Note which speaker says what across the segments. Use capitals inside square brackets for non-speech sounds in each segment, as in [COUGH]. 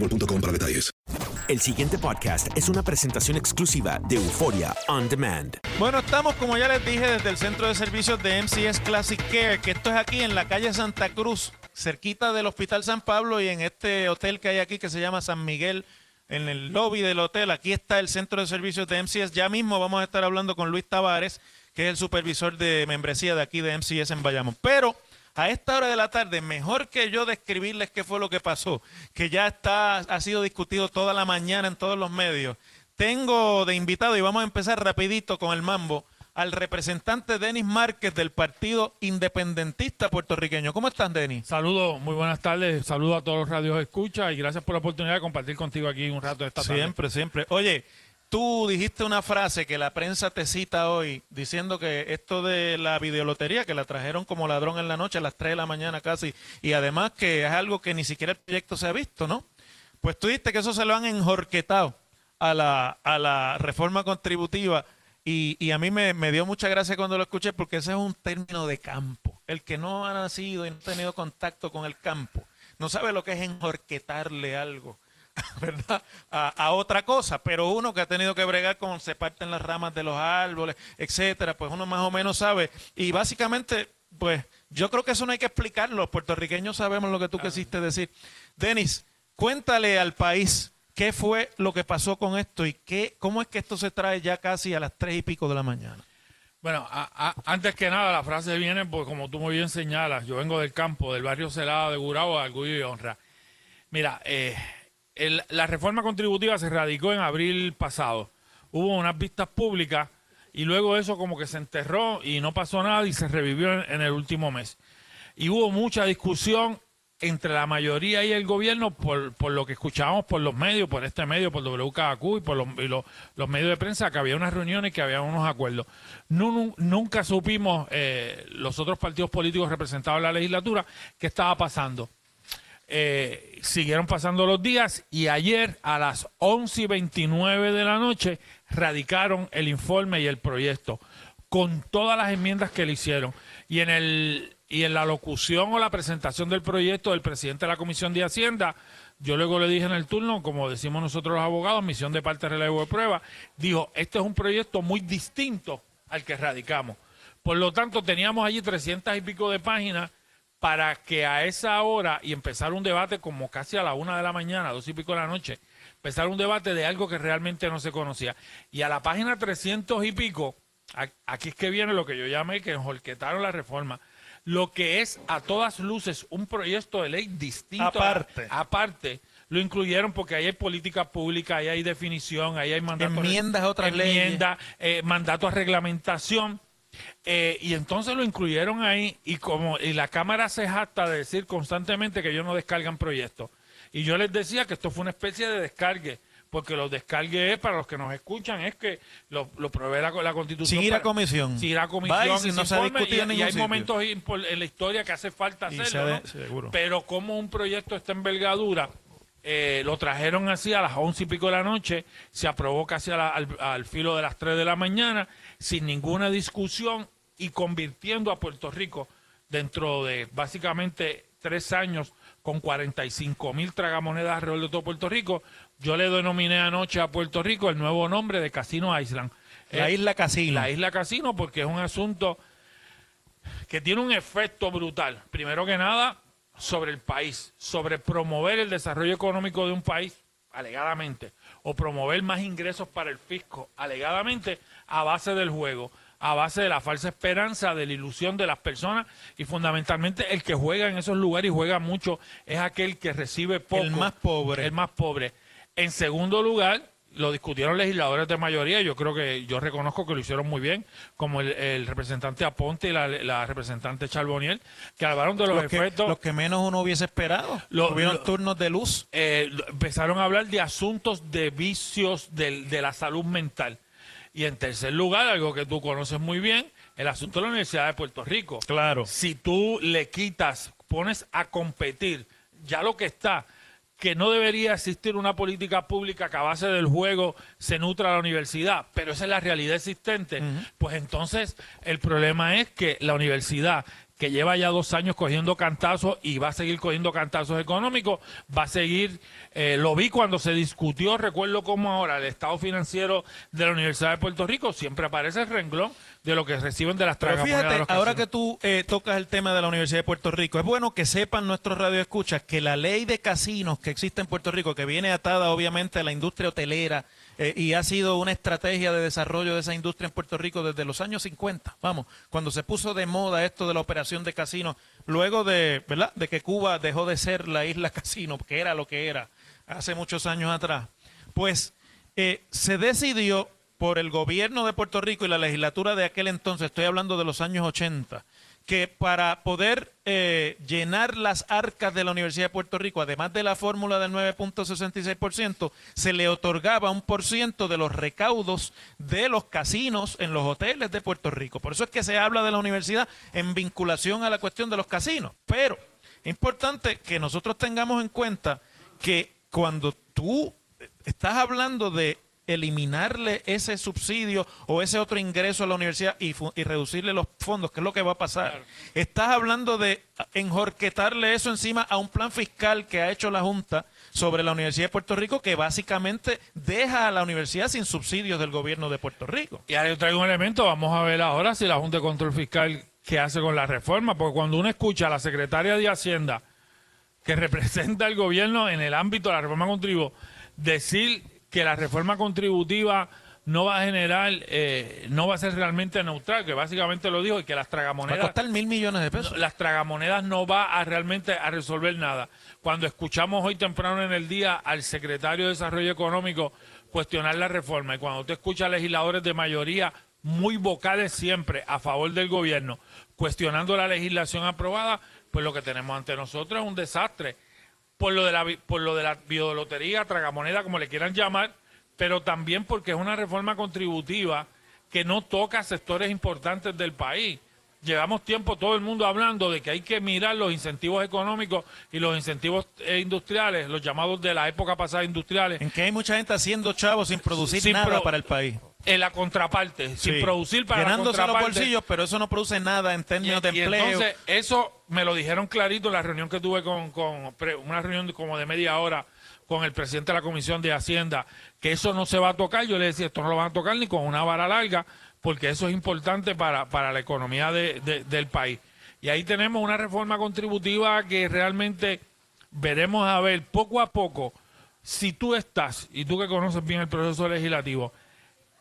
Speaker 1: boostmobile.com para detalles.
Speaker 2: El siguiente podcast es una presentación exclusiva de Euforia On Demand.
Speaker 3: Bueno, estamos, como ya les dije, desde el centro de servicios de MCS Classic Care, que esto es aquí en la calle Santa Cruz, cerquita del Hospital San Pablo y en este hotel que hay aquí que se llama San Miguel, en el lobby del hotel. Aquí está el centro de servicios de MCS. Ya mismo vamos a estar hablando con Luis Tavares, que es el supervisor de membresía de aquí de MCS en Bayamón. Pero a esta hora de la tarde, mejor que yo describirles qué fue lo que pasó, que ya está, ha sido discutido toda la mañana en todos los medios. Tengo de invitado, y vamos a empezar rapidito con el mambo, al representante Denis Márquez del Partido Independentista Puertorriqueño. ¿Cómo estás, Denis?
Speaker 4: Saludos, muy buenas tardes. Saludos a todos los radios escucha y gracias por la oportunidad de compartir contigo aquí un rato esta tarde.
Speaker 3: Siempre, siempre. Oye, tú dijiste una frase que la prensa te cita hoy diciendo que esto de la videolotería, que la trajeron como ladrón en la noche a las 3 de la mañana casi, y además que es algo que ni siquiera el proyecto se ha visto, ¿no? Pues tú dijiste que eso se lo han enjorquetado a la, a la reforma contributiva y, y a mí me, me dio mucha gracia cuando lo escuché porque ese es un término de campo. El que no ha nacido y no ha tenido contacto con el campo no sabe lo que es enjorquetarle algo. [LAUGHS] ¿verdad? A, a, otra cosa, pero uno que ha tenido que bregar con se parten las ramas de los árboles, etcétera, pues uno más o menos sabe. Y básicamente, pues yo creo que eso no hay que explicarlo. Los puertorriqueños sabemos lo que tú quisiste decir. Denis, cuéntale al país qué fue lo que pasó con esto y qué, cómo es que esto se trae ya casi a las tres y pico de la mañana.
Speaker 4: Bueno, a, a, antes que nada, la frase viene, pues como tú muy bien señalas, yo vengo del campo, del barrio Celado de Gurabo, de Orgullo y Honra. Mira, eh, el, la reforma contributiva se radicó en abril pasado. Hubo unas vistas públicas y luego eso como que se enterró y no pasó nada y se revivió en, el último mes. Y hubo mucha discusión entre la mayoría y el gobierno por, por, lo que escuchábamos por los medios, por este medio, por WKQ y por los, y medios de prensa, que había unas reuniones, que había unos acuerdos. Nunca supimos eh, los otros partidos políticos representados en la legislatura qué estaba pasando. Eh, siguieron pasando los días y ayer a las 11 y 29 de la noche radicaron el informe y el proyecto con todas las enmiendas que le hicieron. Y en el y en la locución o la presentación del proyecto del presidente de la Comisión de Hacienda, yo luego le dije en el turno, como decimos nosotros los abogados, misión de parte relevo de prueba, dijo, este es un proyecto muy distinto al que radicamos. Por lo tanto, teníamos allí 300 y pico de páginas para que a esa hora y empezar un debate como casi a la una de la mañana, dos y pico de la noche, empezar un debate de algo que realmente no se conocía. Y a la página 300 y pico, aquí es que viene lo que yo llamé que enjolquetaron la reforma lo que es a todas luces un proyecto de ley distinto.
Speaker 3: Aparte.
Speaker 4: A, aparte. Lo incluyeron porque ahí hay política pública, ahí hay definición, ahí hay mandato.
Speaker 3: Enmiendas a otras
Speaker 4: enmienda,
Speaker 3: leyes.
Speaker 4: Eh, mandato a reglamentación. Eh, y entonces lo incluyeron ahí y como y la Cámara se jacta de decir constantemente que ellos no descargan proyectos. Y yo les decía que esto fue una especie de descargue, porque los descargues, para los que nos escuchan, es que lo, lo provee la, la Constitución.
Speaker 3: Sin ir a comisión.
Speaker 4: Sin ir a
Speaker 3: Va
Speaker 4: comisión.
Speaker 3: y si
Speaker 4: y
Speaker 3: no
Speaker 4: se informe, y- hay
Speaker 3: sitio.
Speaker 4: momentos en la historia que hace falta hacerlo. Pero como un proyecto está envergadura, eh, lo trajeron así a las once y pico de la noche, se aprobó casi la- al, al filo de las 3 de la mañana, sin ninguna discusión y convirtiendo a Puerto Rico dentro de básicamente tres años con 45 mil tragamonedas alrededor de todo Puerto Rico. Yo le denominé anoche a Puerto Rico el nuevo nombre de Casino Island.
Speaker 3: La isla Casino.
Speaker 4: La isla Casino porque es un asunto que tiene un efecto brutal. Primero que nada, sobre el país, sobre promover el desarrollo económico de un país, alegadamente, o promover más ingresos para el fisco, alegadamente, a base del juego, a base de la falsa esperanza, de la ilusión de las personas y fundamentalmente el que juega en esos lugares y juega mucho es aquel que recibe poco.
Speaker 3: El más pobre.
Speaker 4: El más pobre. En segundo lugar, lo discutieron legisladores de mayoría, yo creo que yo reconozco que lo hicieron muy bien, como el, el representante Aponte y la, la representante Charboniel, que hablaron de los,
Speaker 3: Los que,
Speaker 4: efectos.
Speaker 3: los que menos uno hubiese esperado. Tuvieron turnos de luz.
Speaker 4: eh, empezaron a hablar de asuntos de vicios del- de la salud mental. Y en tercer lugar, algo que tú conoces muy bien, el asunto de la Universidad de Puerto Rico.
Speaker 3: Claro.
Speaker 4: Si tú le quitas, pones a competir ya lo que está, que no debería existir una política pública que a base del juego se nutra la universidad, pero esa es la realidad existente, pues entonces el problema es que la universidad que lleva ya dos años cogiendo cantazos y va a seguir cogiendo cantazos económicos, va a seguir, eh, lo vi cuando se discutió, recuerdo como ahora el estado financiero de la Universidad de Puerto Rico, siempre aparece el renglón de lo que reciben de las
Speaker 3: Pero
Speaker 4: de
Speaker 3: fíjate,
Speaker 4: los
Speaker 3: ahora que tú eh, tocas el tema de la Universidad de Puerto Rico, es bueno que sepan nuestros radioescuchas que la ley de casinos que existe en Puerto Rico, que viene atada obviamente a la industria hotelera eh, y ha sido una estrategia de desarrollo de esa industria en Puerto Rico desde los años 50, vamos, cuando se puso de moda esto de la operación de casinos, luego de, ¿verdad? de que Cuba dejó de ser la isla [LAUGHS] casino, que era lo que era hace muchos años atrás, pues eh, se decidió por el gobierno de Puerto Rico y la legislatura de aquel entonces, estoy hablando de los años 80, que para poder eh, llenar las arcas de la Universidad de Puerto Rico, además de la fórmula del 9.66%, se le otorgaba un por ciento de los recaudos de los casinos en los hoteles de Puerto Rico. Por eso es que se habla de la universidad en vinculación a la cuestión de los casinos. Pero es importante que nosotros tengamos en cuenta que cuando tú estás hablando de eliminarle ese subsidio o ese otro ingreso a la universidad y, y reducirle los fondos, que es lo que va a pasar. Estás hablando de enjorquetarle eso encima a un plan fiscal que ha hecho la Junta sobre la Universidad de Puerto Rico que básicamente deja a la universidad sin subsidios del gobierno de Puerto Rico.
Speaker 4: Y ahora yo traigo un elemento, vamos a ver ahora si la Junta de Control Fiscal qué hace con la reforma, porque cuando uno escucha a la secretaria de Hacienda, que [LAUGHS] representa al gobierno en el ámbito de la reforma contributiva, decir que la reforma contributiva no va a generar, eh, no va a ser realmente neutral, que básicamente lo dijo, y que las
Speaker 3: Va a
Speaker 4: tragamonedas
Speaker 3: costar mil millones de pesos.
Speaker 4: no, las tragamonedas no va a realmente a resolver nada. Cuando escuchamos hoy temprano en el día al secretario de Desarrollo Económico cuestionar la reforma y cuando usted escucha a legisladores de mayoría muy vocales siempre a favor del gobierno cuestionando la legislación aprobada, pues lo que tenemos ante nosotros es un desastre por lo de la por lo de la biolotería, tragamoneda, como le quieran llamar, pero también porque es una reforma contributiva que no toca sectores importantes del país. Llevamos tiempo todo el mundo hablando de que hay que mirar los incentivos económicos y los incentivos eh, industriales, los llamados de la época pasada industriales,
Speaker 3: En que hay mucha gente haciendo chavos sin producir
Speaker 4: Sin
Speaker 3: nada
Speaker 4: pro-
Speaker 3: para el país.
Speaker 4: en la contraparte, sin producir para la
Speaker 3: Llenándose los
Speaker 4: contraparte.
Speaker 3: bolsillos, pero eso no produce nada en términos de
Speaker 4: y
Speaker 3: empleo.
Speaker 4: entonces, eso me lo dijeron clarito en la reunión que tuve con, con una reunión como de media hora con el presidente de la Comisión de Hacienda, que eso no se va a tocar. Yo le decía, esto no lo van a tocar ni con una vara larga, porque eso es importante para, para la economía de- de- del país. Y ahí tenemos una reforma contributiva que realmente veremos a ver poco a poco si tú estás, y tú que conoces bien el proceso legislativo,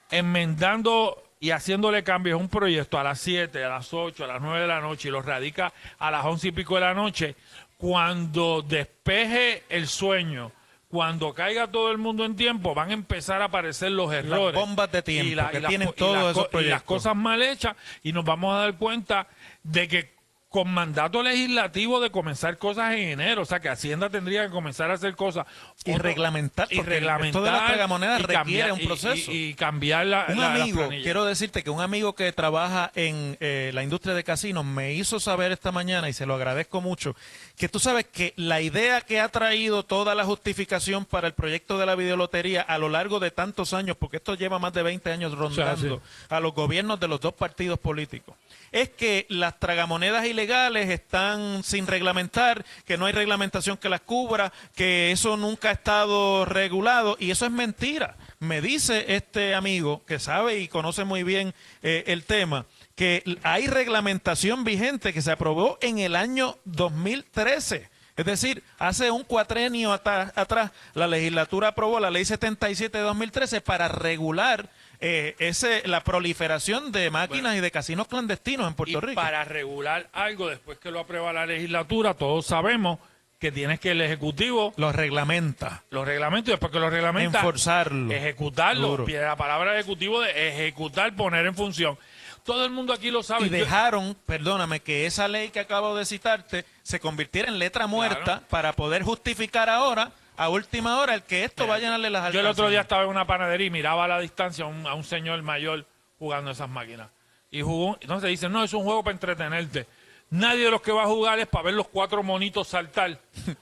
Speaker 4: enmendando y haciéndole cambios a un proyecto a las 7, a las 8, a las 9 de la noche y lo radica a las 11 y pico de la noche, cuando despeje el sueño, cuando caiga todo el mundo en tiempo, van a empezar a aparecer los errores.
Speaker 3: bombas de tiempo
Speaker 4: y, la-
Speaker 3: que
Speaker 4: y las
Speaker 3: tienen
Speaker 4: y las
Speaker 3: esos
Speaker 4: y las cosas mal hechas y nos vamos a dar cuenta de que con mandato legislativo de comenzar cosas en enero. O sea, que Hacienda tendría que comenzar a hacer cosas.
Speaker 3: Y
Speaker 4: Otro-
Speaker 3: reglamentar,
Speaker 4: Y reglamentar.
Speaker 3: esto de las tragamonedas requiere
Speaker 4: cambiar-
Speaker 3: un proceso.
Speaker 4: Y, y cambiar la.
Speaker 3: Un
Speaker 4: la-
Speaker 3: amigo, quiero decirte que un amigo que trabaja en eh, la industria de casinos me hizo saber esta mañana y se lo agradezco mucho, que tú sabes que la idea que ha traído toda la justificación para el proyecto de la videolotería a lo largo de tantos años, porque esto lleva más de 20 años rondando a los gobiernos de los dos partidos políticos, es que las tragamonedas ilegales están sin reglamentar, que no hay reglamentación que las cubra, que eso nunca ha estado regulado y eso es mentira. Me dice este amigo que sabe y conoce muy bien eh, el tema que hay reglamentación vigente que se aprobó en el año 2013. Es decir, hace un cuatrenio atrás, la legislatura aprobó la ley 77 de 2013 para regular eh, ese, la proliferación de máquinas y de casinos clandestinos en Puerto
Speaker 4: y
Speaker 3: Rico.
Speaker 4: para regular algo después que lo aprueba la legislatura, todos sabemos que tienes que el Ejecutivo
Speaker 3: Lo reglamenta.
Speaker 4: los reglamentos y después que los reglamenta
Speaker 3: Enforzarlo.
Speaker 4: ejecutarlo.
Speaker 3: Duro.
Speaker 4: La palabra ejecutivo de ejecutar, poner en función. Todo el mundo aquí lo sabe.
Speaker 3: Y dejaron, perdóname, que esa ley que acabo de citarte se convirtiera en letra muerta para poder justificar ahora, a última hora, el que esto va a llenarle las
Speaker 4: Yo el otro día estaba en una panadería y miraba a la distancia a un, a un señor mayor jugando esas máquinas. Y jugó, entonces dicen, no, es un juego para entretenerte. Nadie de los que va a jugar es para ver los cuatro monitos saltar.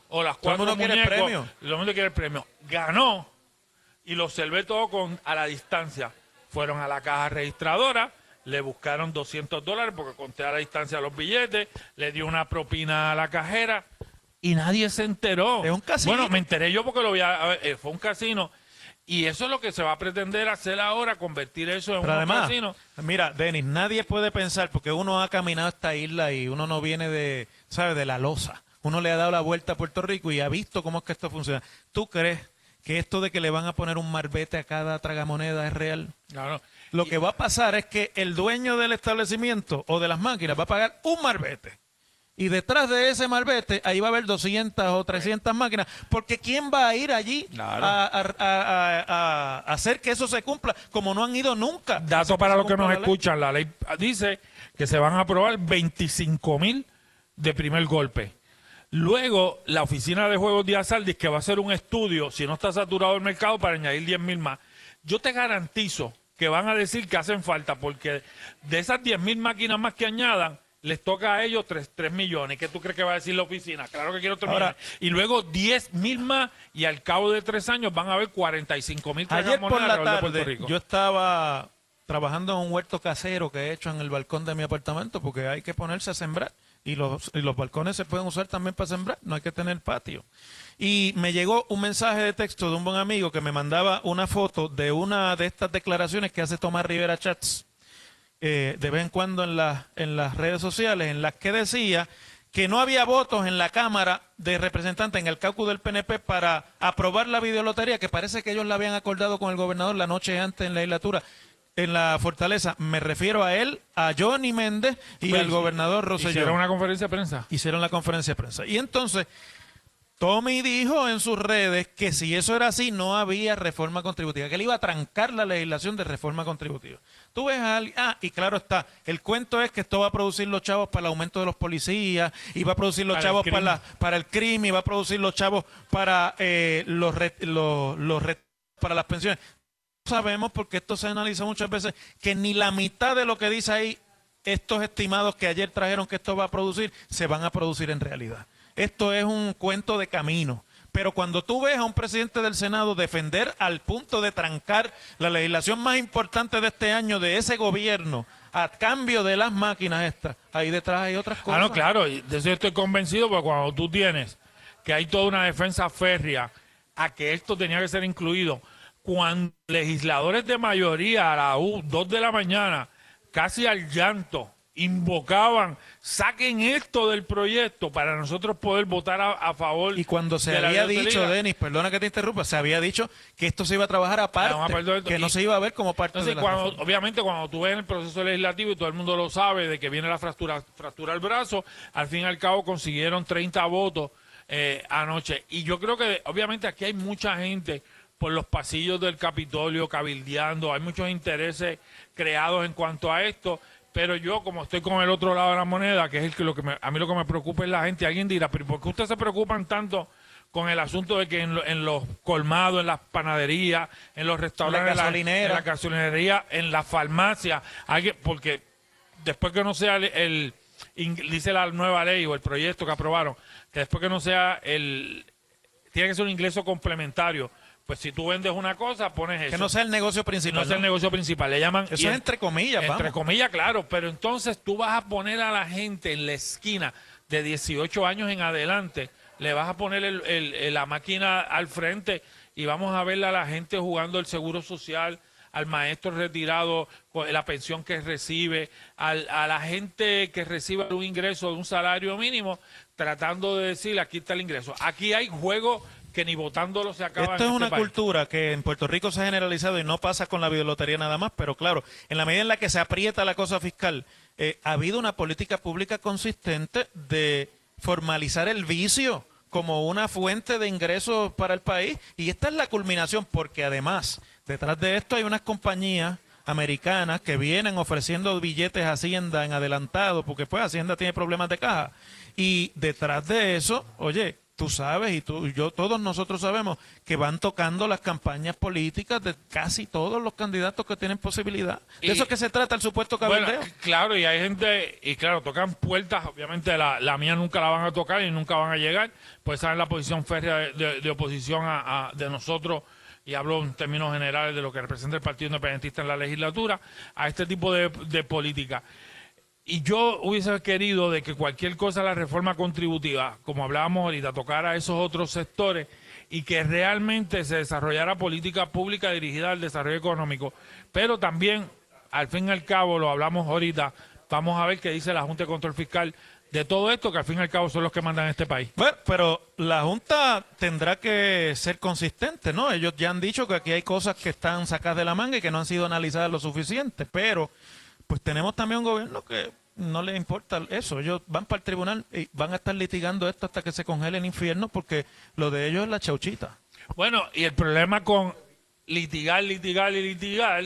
Speaker 4: o las
Speaker 3: Todo el
Speaker 4: cuatro
Speaker 3: quiere el premio.
Speaker 4: Todo el mundo quiere el premio. Ganó y lo observé todo con, a la distancia. Fueron a la caja registradora, le buscaron 200 dólares porque conté a la distancia los billetes, le dio una propina a la cajera y nadie se enteró.
Speaker 3: Es un casino.
Speaker 4: Bueno, me enteré yo porque lo vi, a- a ver, eh, fue un casino. Y eso es lo que se va a pretender hacer ahora, convertir eso en
Speaker 3: Pero
Speaker 4: un
Speaker 3: además,
Speaker 4: casino.
Speaker 3: mira, Denis, nadie puede pensar, porque uno ha caminado esta isla y uno no viene de, ¿sabes?, de la losa. Uno le ha dado la vuelta a Puerto Rico y ha visto cómo es que esto funciona. ¿Tú crees que esto de que le van a poner un marbete a cada tragamoneda es real?
Speaker 4: Claro.
Speaker 3: Lo que va a pasar es que el dueño del establecimiento o de las máquinas va a pagar un marbete. Y detrás de ese marbete, ahí va a haber 200 o 300 máquinas. Porque ¿quién va a ir allí
Speaker 4: Claro.
Speaker 3: a, a- a- a- a hacer que eso se cumpla? Como no han ido nunca.
Speaker 4: Dato para los que nos
Speaker 3: la
Speaker 4: escuchan, la ley dice que se van a aprobar 25 mil de primer golpe. Luego, la Oficina de Juegos de Azar dice que va a hacer un estudio, si no está saturado el mercado, para añadir 10 mil más. Yo te garantizo que van a decir que hacen falta, porque de esas 10 mil máquinas más que añadan, les toca a ellos 3, millones. ¿Qué tú crees que va a decir la oficina? Claro que quiero 3
Speaker 3: Ahora-
Speaker 4: millones. Y luego 10 mil más, y al cabo de tres años van a haber 45 mil
Speaker 3: Ayer por la tarde
Speaker 4: Rico.
Speaker 3: yo estaba trabajando en un huerto casero que he hecho en el balcón de mi apartamento porque hay que ponerse a sembrar y los, y los balcones se pueden usar también para sembrar, no hay que tener patio. Y me llegó un mensaje de texto de un buen amigo que me mandaba una foto de una de estas declaraciones que hace Tomás Rivera Chats eh, de vez en cuando en, las en las redes sociales en las que decía que no había votos en la Cámara de Representantes, en el caucus del PNP, para aprobar la videolotería, que parece que ellos la habían acordado con el gobernador la noche antes en la legislatura, en la Fortaleza. Me refiero a él, a Johnny Méndez y
Speaker 4: Pues,
Speaker 3: al gobernador Rosselló.
Speaker 4: Hicieron una conferencia de prensa.
Speaker 3: Hicieron la conferencia de prensa. Y entonces, Tommy dijo en sus redes que si eso era así, no había reforma contributiva, que él iba a trancar la legislación de reforma contributiva. Tú ves a alguien, ah, y claro está, el cuento es que esto va a producir los chavos para el aumento de los policías, y va a producir los
Speaker 4: Para
Speaker 3: chavos para, la- para el crimen, y va a producir los chavos para eh, los, re- los, los re- para las pensiones. Sabemos, porque esto se analiza muchas veces, que ni la mitad de lo que dice ahí estos estimados que ayer trajeron que esto va a producir, se van a producir en realidad. Esto es un cuento de camino. Pero cuando tú ves a un presidente del Senado defender al punto de trancar la legislación más importante de este año de ese gobierno a cambio de las máquinas estas, ahí detrás hay otras cosas.
Speaker 4: Ah, no, claro, de eso estoy convencido, porque cuando tú tienes que hay toda una defensa férrea a que esto tenía que ser incluido, cuando legisladores de mayoría a las 2 de la mañana, casi al llanto, invocaban, saquen esto del proyecto para nosotros poder votar a, a favor.
Speaker 3: Y cuando se
Speaker 4: de
Speaker 3: había dicho, Denis, perdona que te interrumpa, se había dicho que esto se iba a trabajar aparte,
Speaker 4: Vamos a perder esto.
Speaker 3: que no se iba a ver como parte
Speaker 4: Entonces,
Speaker 3: de la
Speaker 4: cuando,
Speaker 3: reforma.
Speaker 4: obviamente, cuando tú ves en el proceso legislativo y todo el mundo lo sabe de que viene la fractura, fractura al brazo, al fin y al cabo consiguieron 30 votos eh, anoche. Y yo creo que, obviamente, aquí hay mucha gente por los pasillos del Capitolio cabildeando, hay muchos intereses creados en cuanto a esto, Pero yo, como estoy con el otro lado de la moneda, que es el que, lo que me- a mí lo que me preocupa es la gente, alguien dirá, pero ¿por qué ustedes se preocupan tanto con el asunto de que en, lo- en los colmados, en las panaderías, en los restaurantes, en la- en la gasolinería, en la farmacia, alguien, porque después que no sea el, el- dice la nueva ley o el proyecto que aprobaron, que después que no sea el, tiene que ser un ingreso complementario. Pues si tú vendes una cosa, pones eso.
Speaker 3: Que no sea el negocio principal.
Speaker 4: No sea el
Speaker 3: ¿no?
Speaker 4: negocio principal, le llaman...
Speaker 3: Eso es
Speaker 4: en-
Speaker 3: entre comillas,
Speaker 4: Entre
Speaker 3: vamos.
Speaker 4: comillas, claro, pero entonces tú vas a poner a la gente en la esquina de 18 años en adelante, le vas a poner el- el- el- la máquina al frente y vamos a ver a la gente jugando el seguro social, al maestro retirado, la pensión que recibe, al- a la gente que recibe un ingreso de un salario mínimo, tratando de decir, aquí está el ingreso. Aquí hay juegos que ni votándolo se acaban.
Speaker 3: Esto es
Speaker 4: este
Speaker 3: una
Speaker 4: país.
Speaker 3: cultura que en Puerto Rico se ha generalizado y no pasa con la videolotería nada más, pero claro, en la medida en la que se aprieta la cosa fiscal, eh, ha habido una política pública consistente de formalizar el vicio como una fuente de ingresos para el país y esta es la culminación porque además detrás de esto hay unas compañías americanas que vienen ofreciendo billetes a Hacienda en adelantado porque pues Hacienda tiene problemas de caja y detrás de eso, oye, tú sabes y tú y yo todos nosotros sabemos que van tocando las campañas políticas de casi todos los candidatos que tienen posibilidad. De
Speaker 4: Y-
Speaker 3: eso es que se trata el supuesto
Speaker 4: Bueno,
Speaker 3: cabildeo.
Speaker 4: claro, y hay gente, y claro, tocan puertas, obviamente la, la mía nunca la van a tocar y nunca van a llegar, pues esa es la posición férrea de, de- de oposición a, a- de nosotros, y hablo en términos generales de lo que representa el Partido Independentista en la legislatura, a este tipo de, de política. Y yo hubiese querido de que cualquier cosa, la reforma contributiva, como hablábamos ahorita, tocara a esos otros sectores y que realmente se desarrollara política pública dirigida al desarrollo económico. Pero también, al fin y al cabo, lo hablamos ahorita, vamos a ver qué dice la Junta de Control Fiscal de todo esto, que al fin y al cabo son los que mandan este país.
Speaker 3: Bueno, pero la Junta tendrá que ser consistente, ¿no? Ellos ya han dicho que aquí hay cosas que están sacadas de la manga y que no han sido analizadas lo suficiente, pero pues tenemos también un gobierno que no le importa eso. Ellos van para el tribunal y van a estar litigando esto hasta que se congele el infierno porque lo de ellos es la chauchita.
Speaker 4: Bueno, y el problema con litigar, litigar y litigar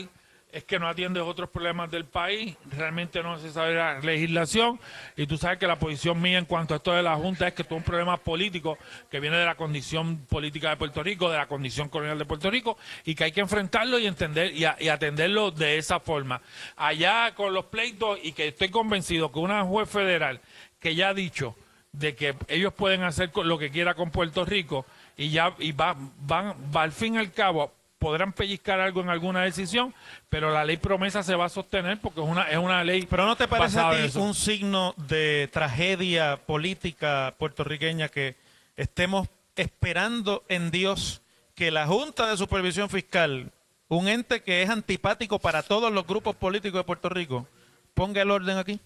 Speaker 4: es que no atiendes otros problemas del país, realmente no se sabe la legislación y tú sabes que la posición mía en cuanto a esto de la Junta es que esto es un problema político que viene de la condición política de Puerto Rico, de la condición colonial de Puerto Rico y que hay que enfrentarlo y entender y, y atenderlo de esa forma. Allá con los pleitos y que estoy convencido que una juez federal que ya ha dicho de que ellos pueden hacer lo que quiera con Puerto Rico y ya y va, van va al fin y al cabo podrán pellizcar algo en alguna decisión, pero la ley promesa se va a sostener porque es una es una ley
Speaker 3: Pero ¿no te parece a ti un signo de tragedia política puertorriqueña que estemos esperando en Dios que la Junta de Supervisión Fiscal, un ente que es antipático para todos los grupos políticos de Puerto Rico, ponga el orden aquí?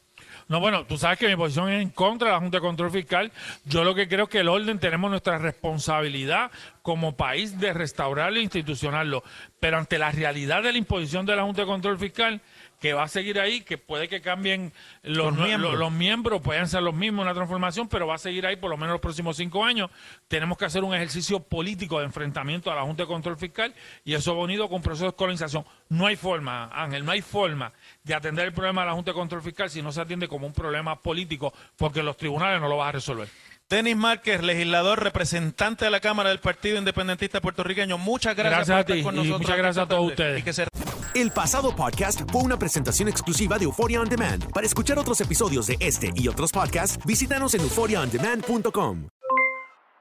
Speaker 4: No, bueno, tú sabes que mi posición es en contra de la Junta de Control Fiscal. Yo lo que creo es que el orden tenemos nuestra responsabilidad como país de restaurarlo e institucionarlo. Pero ante la realidad de la imposición de la Junta de Control Fiscal, que va a seguir ahí, que puede que cambien los,
Speaker 3: miembros.
Speaker 4: los- los miembros, pueden ser los mismos, una transformación, pero va a seguir ahí por lo menos los próximos cinco años. Tenemos que hacer un ejercicio político de enfrentamiento a la Junta de Control Fiscal y eso va unido con un proceso de colonización. No hay forma, Ángel, no hay forma de atender el problema de la Junta de Control Fiscal si no se atiende como un problema político, porque los tribunales no lo van a resolver.
Speaker 3: Denis Márquez, legislador, representante de la Cámara del Partido Independentista Puertorriqueño, muchas gracias,
Speaker 4: Gracias
Speaker 3: por
Speaker 4: a
Speaker 3: estar
Speaker 4: ti
Speaker 3: con
Speaker 4: y
Speaker 3: nosotros.
Speaker 4: muchas gracias a todos ustedes.
Speaker 3: Y que se
Speaker 2: El pasado podcast fue una presentación exclusiva de Euphoria On Demand. Para escuchar otros episodios de este y otros podcasts, visítanos en euphoriaondemand.com.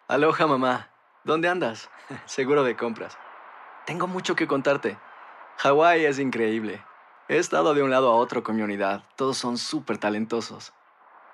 Speaker 5: Aloha mamá, ¿dónde andas? [LAUGHS] Seguro de compras. Tengo mucho que contarte. Hawái es increíble. He estado de un lado a otro con mi unidad. Todos son súper talentosos.